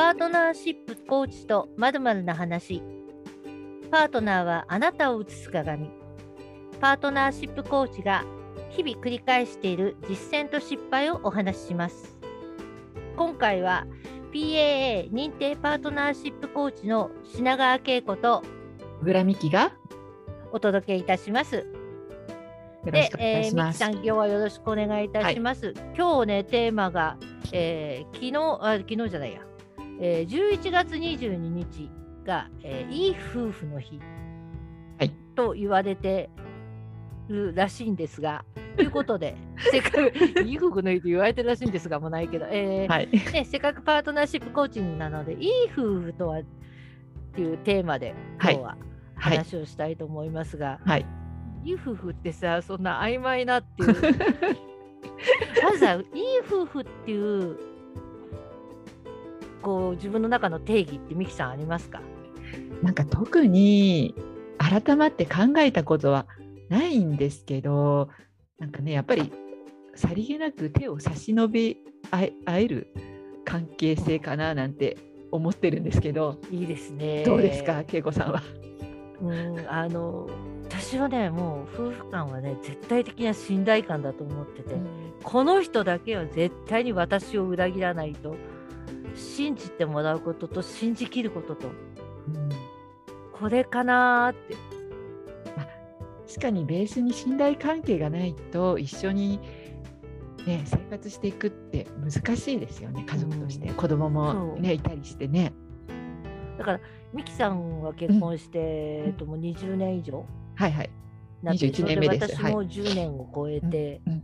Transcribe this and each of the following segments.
パートナーシップコーチとまるな話。パートナーはあなたを映す鏡。パートナーシップコーチが日々繰り返している実践と失敗をお話しします。今回は PAA 認定パートナーシップコーチの品川恵子と小倉美希がお届けいたします。で、えー、ミキさん、今日はよろしくお願いいたします。はい、今日ね、テーマが、えー、昨日あ、昨日じゃないや、えー、11月22日が、えー、いい夫婦の日、はい、と言われてるらしいんですが、ということで、せっかくいい夫婦の日と言われてるらしいんですが、もうないけど、えー、はい。ね、せっかくパートナーシップコーチングなので、いい夫婦とはっていうテーマで、今日は話をしたいと思いますが、はい、いい夫婦ってさ、そんな曖昧なっていう。まずは、いい夫婦っていうこう自分の中の定義ってミキさんありますか？なんか特に改まって考えたことはないんですけどなんかねやっぱりさりげなく手を差し伸べ合える関係性かななんて思ってるんですけどいいですね。どうですか恵子さんは？うんあの私はねもう夫婦間はね絶対的な信頼感だと思ってて、うん、この人だけは絶対に私を裏切らないと信じてもらうことと信じきることと、うん、これかなって。まあ、確かにベースに信頼関係がないと一緒に、ね、生活していくって難しいですよね。家族として、うん、子供も、ね、いたりしてね。だから美樹さんは結婚して、うん、えっと、もう20年以上。はいはい。21年目です。私も10年を超えて、はい、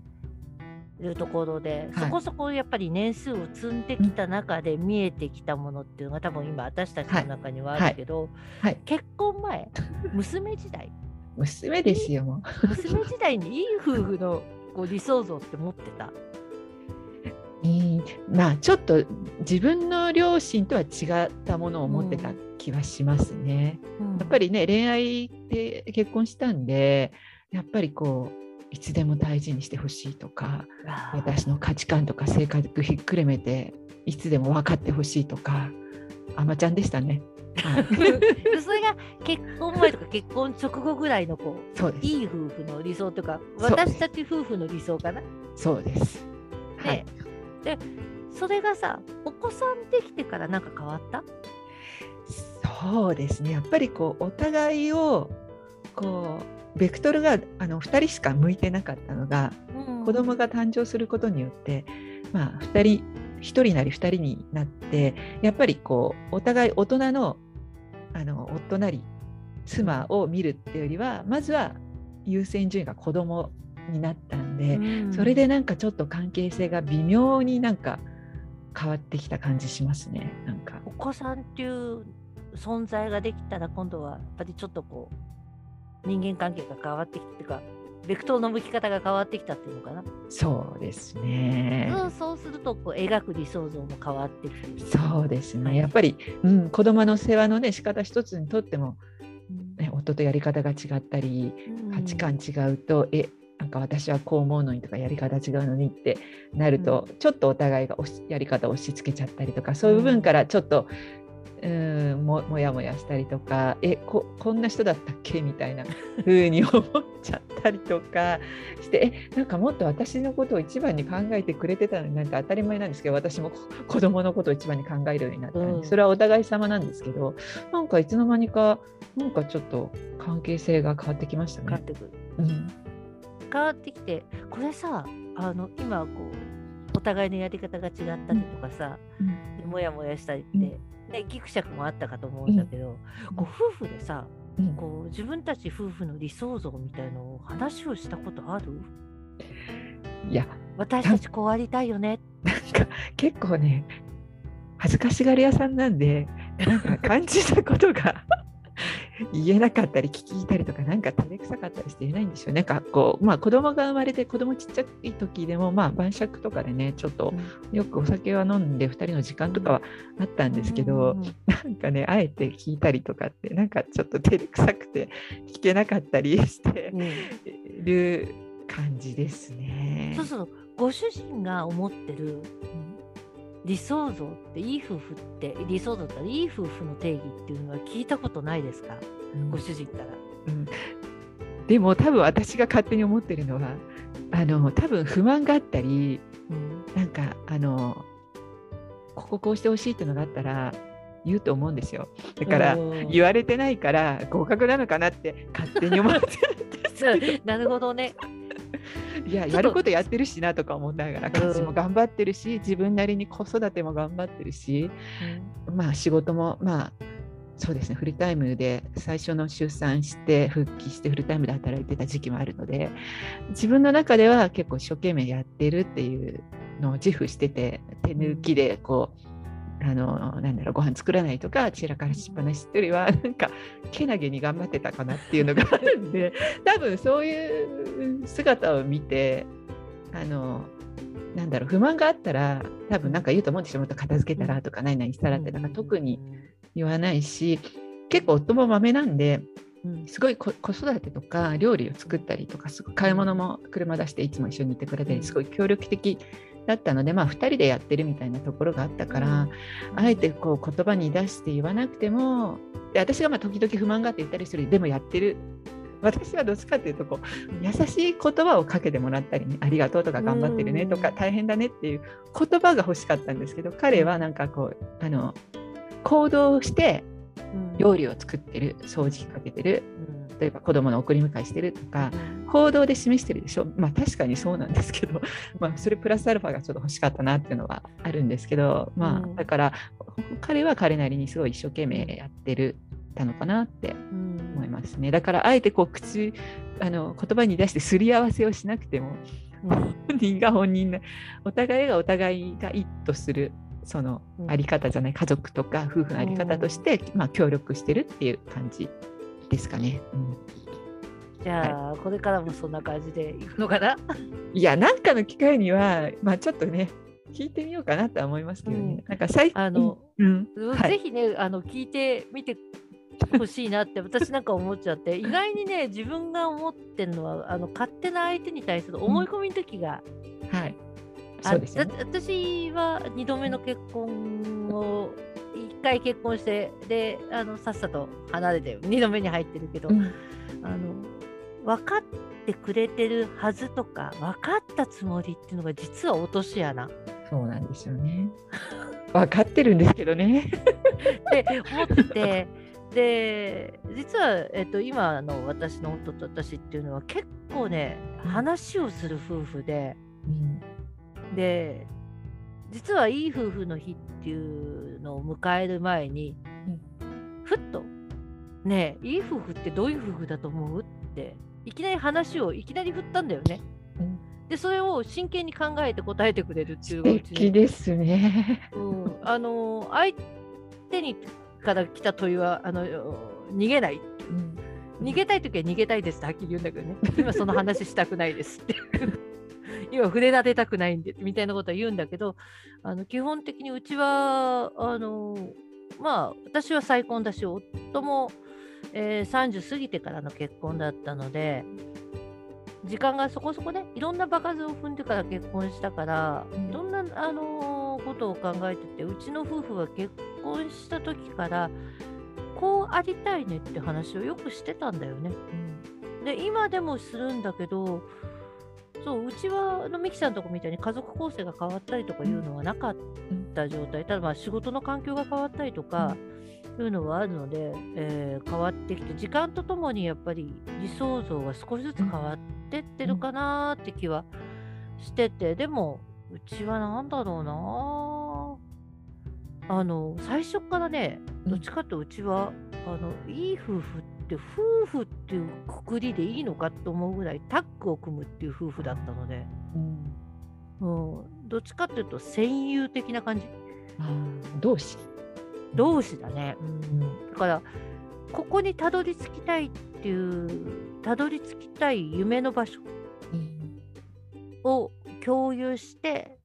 いうところで、はい、そこそこやっぱり年数を積んできた中で見えてきたものっていうのが多分今私たちの中にはあるけど、はい。はい、結婚前娘時代。娘ですよ娘時代にいい夫婦のこう理想像って持ってた？うん、まあちょっと自分の両親とは違ったものを持ってた気はしますね。うん、やっぱりね恋愛で結婚したんでやっぱりこういつでも大事にしてほしいとか私の価値観とか性格ひっくるめていつでも分かってほしいとかあまちゃんでしたね。はい、それが結婚前とか結婚直後ぐらいのこういい夫婦の理想とか私たち夫婦の理想かな。そうです。はい、でそれがさお子さんできてから何か変わった？そうですね。やっぱりこうお互いをこうベクトルがあの2人しか向いてなかったのが、うん、子供が誕生することによって、まあ、2人1人なり2人になってやっぱりこうお互い大人のあの夫なり妻を見るっていうよりはまずは優先順位が子供になったんで、うん、それでなんかちょっと関係性が微妙になんか変わってきた感じしますねなんか。お子さんっていう存在ができたら今度はやっぱりちょっとこう人間関係が変わってきてかベクトルの向き方が変わってきたっていうのかな。そうですね、うん、そうするとこう描く理想像も変わってくる。そうですね、はい、やっぱり、うん、子供の世話のね仕方一つにとっても、ね、夫とやり方が違ったり、価値観違うとえなんか私はこう思うのにとかやり方違うのにってなると、うん、ちょっとお互いがやり方を押し付けちゃったりとかそういう部分からちょっとうんももやもやしたりとかえここんな人だったっけ？みたいな風に思っちゃったりとか してえなんかもっと私のことを一番に考えてくれてたのになんか当たり前なんですけど私も子供のことを一番に考えるようになったんで、うん、それはお互い様なんですけどなんかいつの間にかなんかちょっと関係性が変わってきましたね。変わってくる、うん、変わってきてこれさあの今こうお互いのやり方が違ったりとかさ、うん、もやもやしたりって、ね、ギクシャクもあったかと思うんだけど、うん、こう夫婦でさ、うん、こう自分たち夫婦の理想像みたいのを話をしたことある？いや私たちこうありたいよね。なんか結構ね恥ずかしがり屋さんなんでなんか感じたことが言えなかったり聞いたりとかなんか照れくさかったりして言えないんでしょうね。なんかこうまあ子供が生まれて子供ちっちゃい時でもまあ晩酌とかでねちょっとよくお酒は飲んで2人の時間とかはあったんですけど、うん、なんかねあえて聞いたりとかってなんかちょっと照れくさくて聞けなかったりしてる感じですね。そうそう。ご主人が思ってる理想像っていい夫婦って理想像っていい夫婦の定義っていうのは聞いたことないですか、うん、ご主人から。うん、でも多分私が勝手に思ってるのはあの多分不満があったり、うん、なんかあのこここうしてほしいっていうのがあったら言うと思うんですよ。だから言われてないから合格なのかなって勝手に思ってるんです なるほどねいややることやってるしなとか思いながら家事も頑張ってるし自分なりに子育ても頑張ってるし、うん、まあ仕事もまあそうですねフルタイムで最初の出産して復帰してフルタイムで働いてた時期もあるので自分の中では結構一生懸命やってるっていうのを自負してて手抜きでこうあのなんだろうご飯作らないとか散らかしっぱなしっていうよりは なんかけなげに頑張ってたかなっていうのがあるんで 多分そういう姿を見てあのなんだろう不満があったら多分なんか言うと思うんですよ。もっと片付けたらとか何々したらってだから特に言わないし結構夫もまめなんで。すごい子育てとか料理を作ったりとかすごい買い物も車出していつも一緒に行ってくれたりすごい協力的だったので、まあ、2人でやってるみたいなところがあったから、うん、あえてこう言葉に出して言わなくてもで私がまあ時々不満があって言ったりするでもやってる。私はどっちかっていうとこう優しい言葉をかけてもらったりねありがとうとか頑張ってるねとか大変だねっていう言葉が欲しかったんですけど彼はなんかこうあの行動して料理を作ってる掃除機かけてる例えば子供の送り迎えしてるとか行動で示してるでしょ。まあ確かにそうなんですけど、まあ、それプラスアルファがちょっと欲しかったなっていうのはあるんですけどまあだから彼は彼なりにすごい一生懸命やってるたのかなって思いますね。だからあえてこう口あの言葉に出してすり合わせをしなくても本人が本人のお互いがお互いが一致するそのあり方じゃない、家族とか夫婦のあり方として、まあ、協力してるっていう感じですかね。うん、じゃあ、はい、これからもそんな感じでいくのかな？いや、なんかの機会には、まあ、ちょっとね、聞いてみようかなとは思いますけどね。うん、なんか最あの、うん、ぜひね、あの聞いてみてほしいなって私なんか思っちゃって。意外にね自分が思ってるのはあの勝手な相手に対する思い込みの時が、うん、はい。そうです、ね、私は2度目の結婚を1回結婚してであのさっさと離れて2度目に入ってるけど、うん、あの分かってくれてるはずとか分かったつもりっていうのが実は落とし穴。そうなんですよね。分かってるんですけどね。って思ってで実は、えっと、今の私の夫と私っていうのは結構ね話をする夫婦で、うん、で実はいい夫婦の日っていうのを迎える前に、うん、ふっと「ねえいい夫婦ってどういう夫婦だと思う?」っていきなり話をいきなり振ったんだよね。うん、でそれを真剣に考えて答えてくれるっていう素敵ですね。うん、あの相手にから来た問いはあの逃げない、うん、逃げたい時は逃げたいですってはっきり言うんだけどね。今その話したくないですって。今触れられたくないんでみたいなことは言うんだけどあの基本的にうちはあのまあ私は再婚だし夫も、えー、30過ぎてからの結婚だったので時間がそこそこねいろんな場数を踏んでから結婚したからいろんな、あのー、ことを考えててうちの夫婦は結婚した時からこうありたいねって話をよくしてたんだよね。うん、で今でもするんだけどそううちはあのミキさんとこみたいに家族構成が変わったりとかいうのはなかった状態、ただまあ仕事の環境が変わったりとか、いうのはあるので、えー、変わってきて時間とともにやっぱり理想像が少しずつ変わってってるかなって気はしててでもうちは何だろうなあの最初からねどっちかってうちはあのいい夫婦って夫婦っていうくくりでいいのかと思うぐらいタッグを組むっていう夫婦だったので、うん、うん、どっちかっていうと戦友的な感じ。同士同士だね、うん、だからここにたどり着きたいっていうたどり着きたい夢の場所を共有して、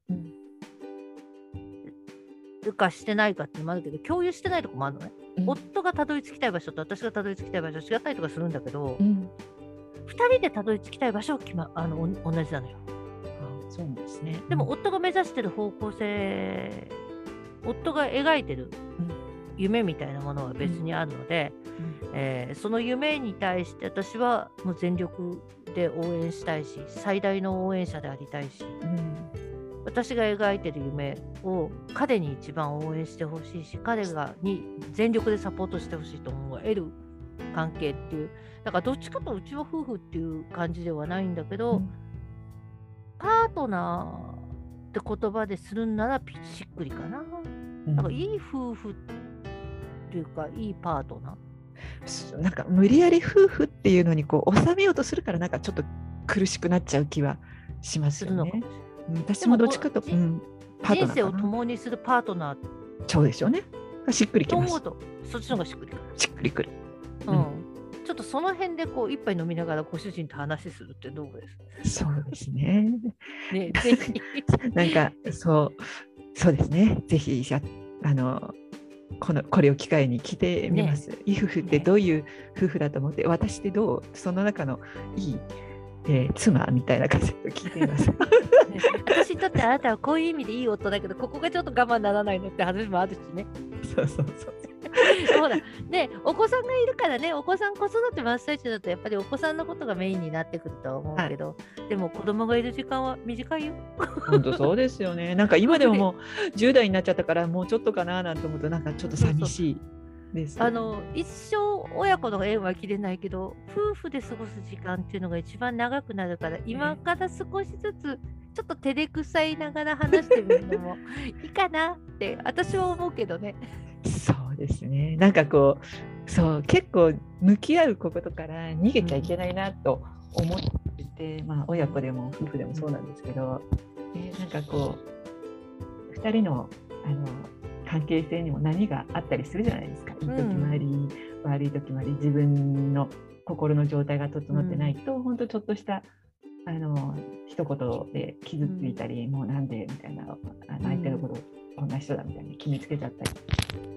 るかしてないかってのもあるけど共有してないとこもあるのね、うん、夫がたどり着きたい場所と私がたどり着きたい場所違ったりとかするんだけど、うん、2人でたどり着きたい場所は決、ま、あの同じなのよ。そうですね、でも夫が目指してる方向性夫が描いてる夢みたいなものは別にあるので、うん、えー、その夢に対して私はもう全力で応援したいし最大の応援者でありたいし、うん、私が描いてる夢を彼に一番応援してほしいし彼がに全力でサポートしてほしいと思える関係っていうだからどっちかとうちは夫婦っていう感じではないんだけど、うん、パートナーって言葉でするんならしっくりかな。なんかいい夫婦っていうかいいパートナー。なんか無理やり夫婦っていうのにこう収めようとするからなんかちょっと苦しくなっちゃう気はしますよね。私もどっちかと、うん、パートナー人生を共にするパートナーそうでしょうね。しっくりきます。とそっちの方がしっくりくる。しっくりくる。うん、ちょっとその辺でこう一杯飲みながらご主人と話するってどうです？そうですね。ね ぜひなんかそうそうですね。ぜひあのこのこれを機会に聞いてみます。ね、いい夫婦ってどういう夫婦だと思って、ね、私ってどうその中のいい、えー、妻みたいな感じで聞いてみます。私にとってあなたはこういう意味でいい夫だけどここがちょっと我慢ならないのって話もあるしね。そうそうそう。そうだ。で、お子さんがいるからね、お子さん子育て真っ最中だと、やっぱりお子さんのことがメインになってくるとは思うけど、はい、でも子供がいる時間は短いよ。本当そうですよね。なんか今でももう 10代になっちゃったから、もうちょっとかななんて思うと、なんかちょっと寂しい。です、あの一生親子の縁は切れないけど夫婦で過ごす時間っていうのが一番長くなるから今から少しずつちょっと照れくさいながら話してみるのもいいかなって私は思うけどね。そ うですね。なんかこうそう結構向き合うことから逃げちゃいけないなと思ってて、まあ、親子でも夫婦でもそうなんですけど、えー、なんかこう2人のあの関係性にも何があったりするじゃないですか。いい時もあり、うん、悪い時もあり自分の心の状態が整ってないと、うん、本当ちょっとしたあの一言で傷ついたり、うん、もうなんでみたいな相手のことこんな人だみたいに決めつけちゃったり、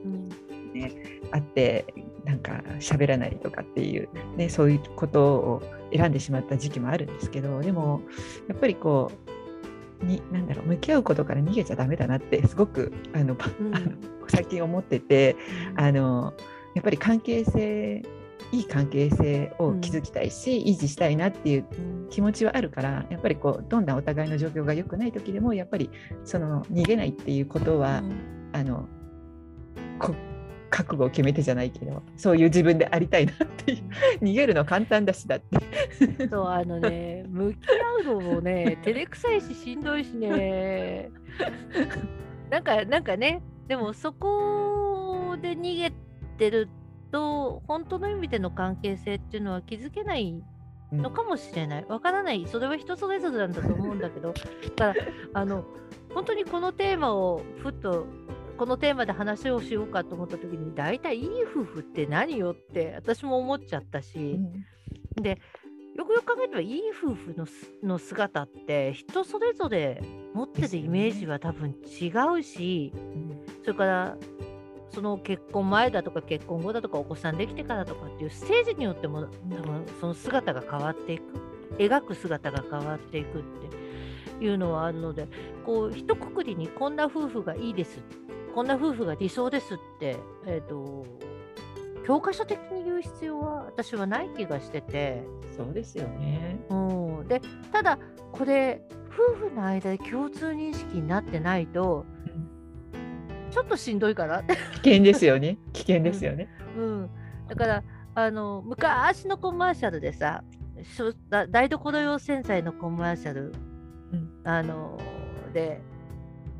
うん。ね、あってなんか喋らないとかっていう、ね、そういうことを選んでしまった時期もあるんですけどでもやっぱりこうになんだろう向き合うことから逃げちゃダメだなってすごくあの、うん、あの最近思っててあのやっぱり関係性いい関係性を築きたいし、うん、維持したいなっていう気持ちはあるからやっぱりこうどんなお互いの状況が良くない時でもやっぱりその逃げないっていうことは、うん、あの覚悟を決めてじゃないけどそういう自分でありたいなっていう逃げるの簡単だしだって。そうあのね 向き合うのもね照れくさいししんどいしね。なんかなんかねでもそこで逃げてると本当の意味での関係性っていうのは気づけないのかもしれない。わからない。それは人それぞれなんだと思うんだけど、だから、あの、本当にこのテーマをふっと、このテーマで話をしようかと思った時に、大体いい夫婦って何よって私も思っちゃったし、うん、で、よくよく考えればいい夫婦のの姿って人それぞれ持ってるイメージは多分違うし、それからその結婚前だとか結婚後だとかお子さんできてからとかっていうステージによっても多分その姿が変わっていく。描く姿が変わっていくっていうのはあるのでこう一括りにこんな夫婦がいいです。こんな夫婦が理想ですって、えーと、教科書的に言う必要は私はない気がしてて。そうですよね、うん、でただこれ夫婦の間で共通認識になってないとちょっとしんどいかな危険ですよね。危険ですよね、うん、うん、だからあの昔のコマーシャルでさ台所用洗剤のコマーシャル、うん、あので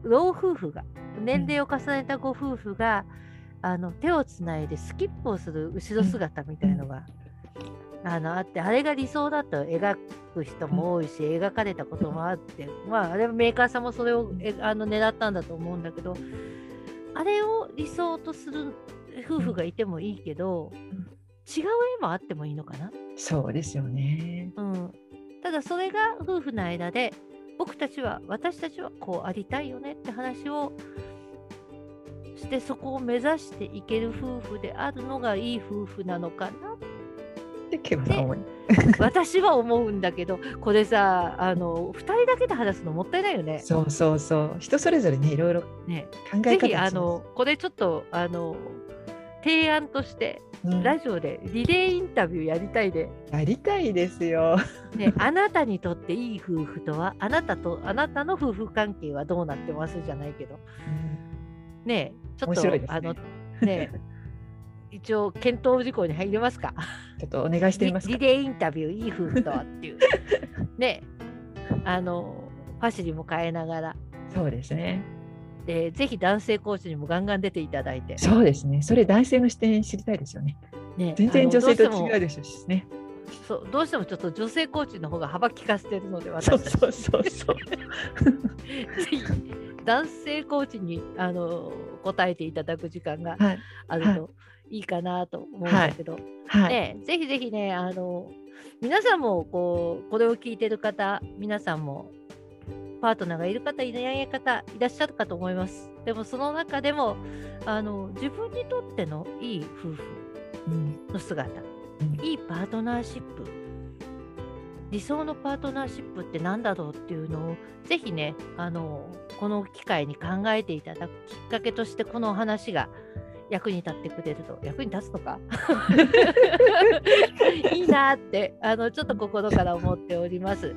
老夫婦が年齢を重ねたご夫婦が、うん、あの手をつないでスキップをする後ろ姿みたいのが、うん、あのあってあれが理想だと描く人も多いし、描かれたこともあってまああれはメーカーさんもそれをえあの狙ったんだと思うんだけどあれを理想とする夫婦がいてもいいけど、うん、違う絵もあってもいいのかな？そうですよね、うん、ただそれが夫婦の間で僕たちは私たちはこうありたいよねって話をしてそこを目指していける夫婦であるのがいい夫婦なのかなって思い 私は思うんだけどこれさあの2人だけで話すのもったいないよね。そうそうそう人それぞれねいろいろ考え方ね、ぜひあのこれちょっとあの提案として、うん、ラジオでリレーインタビューやりたいで。やりたいですよ。ね、あなたにとっていい夫婦とはあなたとあなたの夫婦関係はどうなってますじゃないけど。うん、ねちょっと、ね、あのね 一応検討事項に入れますか？ちょっとお願いしてみますリレーインタビューいい夫婦とはっていう ねあのファシリも変えながら。そうですね。でぜひ男性コーチにもガンガン出ていただいて。そうですね。それ男性の視点知りたいですよね。ね全然女性と違うでしょうしね。そうどうしてもちょっと女性コーチの方が幅利かせてるので私そうそうそうそう ぜひ男性コーチにあの答えていただく時間があるといいかなと思うんだけど、はい。はい、ね、ぜひぜひねあの皆さんもこうこれを聞いてる方皆さんもパートナーがいる方いない方いらっしゃるかと思います。でもその中でもあの自分にとってのいい夫婦の姿、うん、いいパートナーシップ理想のパートナーシップって何だろうっていうのをぜひねあのこの機会に考えていただくきっかけとしてこのお話が役に立ってくれると役に立つとか？いいなってあのちょっと心から思っております。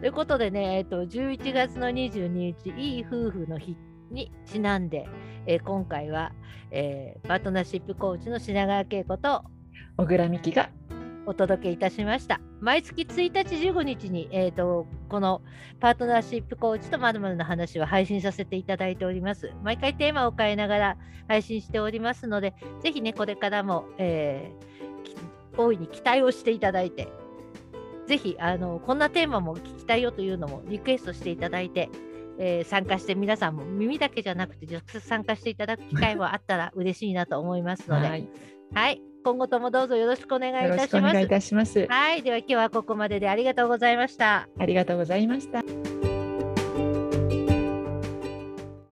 ということでね、えっと、11月の22日、いい夫婦の日にちなんで、えー、今回は、えー、パートナーシップコーチの品川恵子と小倉美希がお届けいたしました。毎月1日15日に、えーと、このパートナーシップコーチとまるの話は配信させていただいております。毎回テーマを変えながら配信しておりますので、ぜひね、これからも、えー、大いに期待をしていただいて、ぜひあのこんなテーマも聞きたいよというのもリクエストしていただいて、えー、参加して皆さんも耳だけじゃなくて直接参加していただく機会もあったら嬉しいなと思いますので、はい、はい、今後ともどうぞよろしくお願いいたします。いいます。はい、では今日はここまででありがとうございました。ありがとうございました。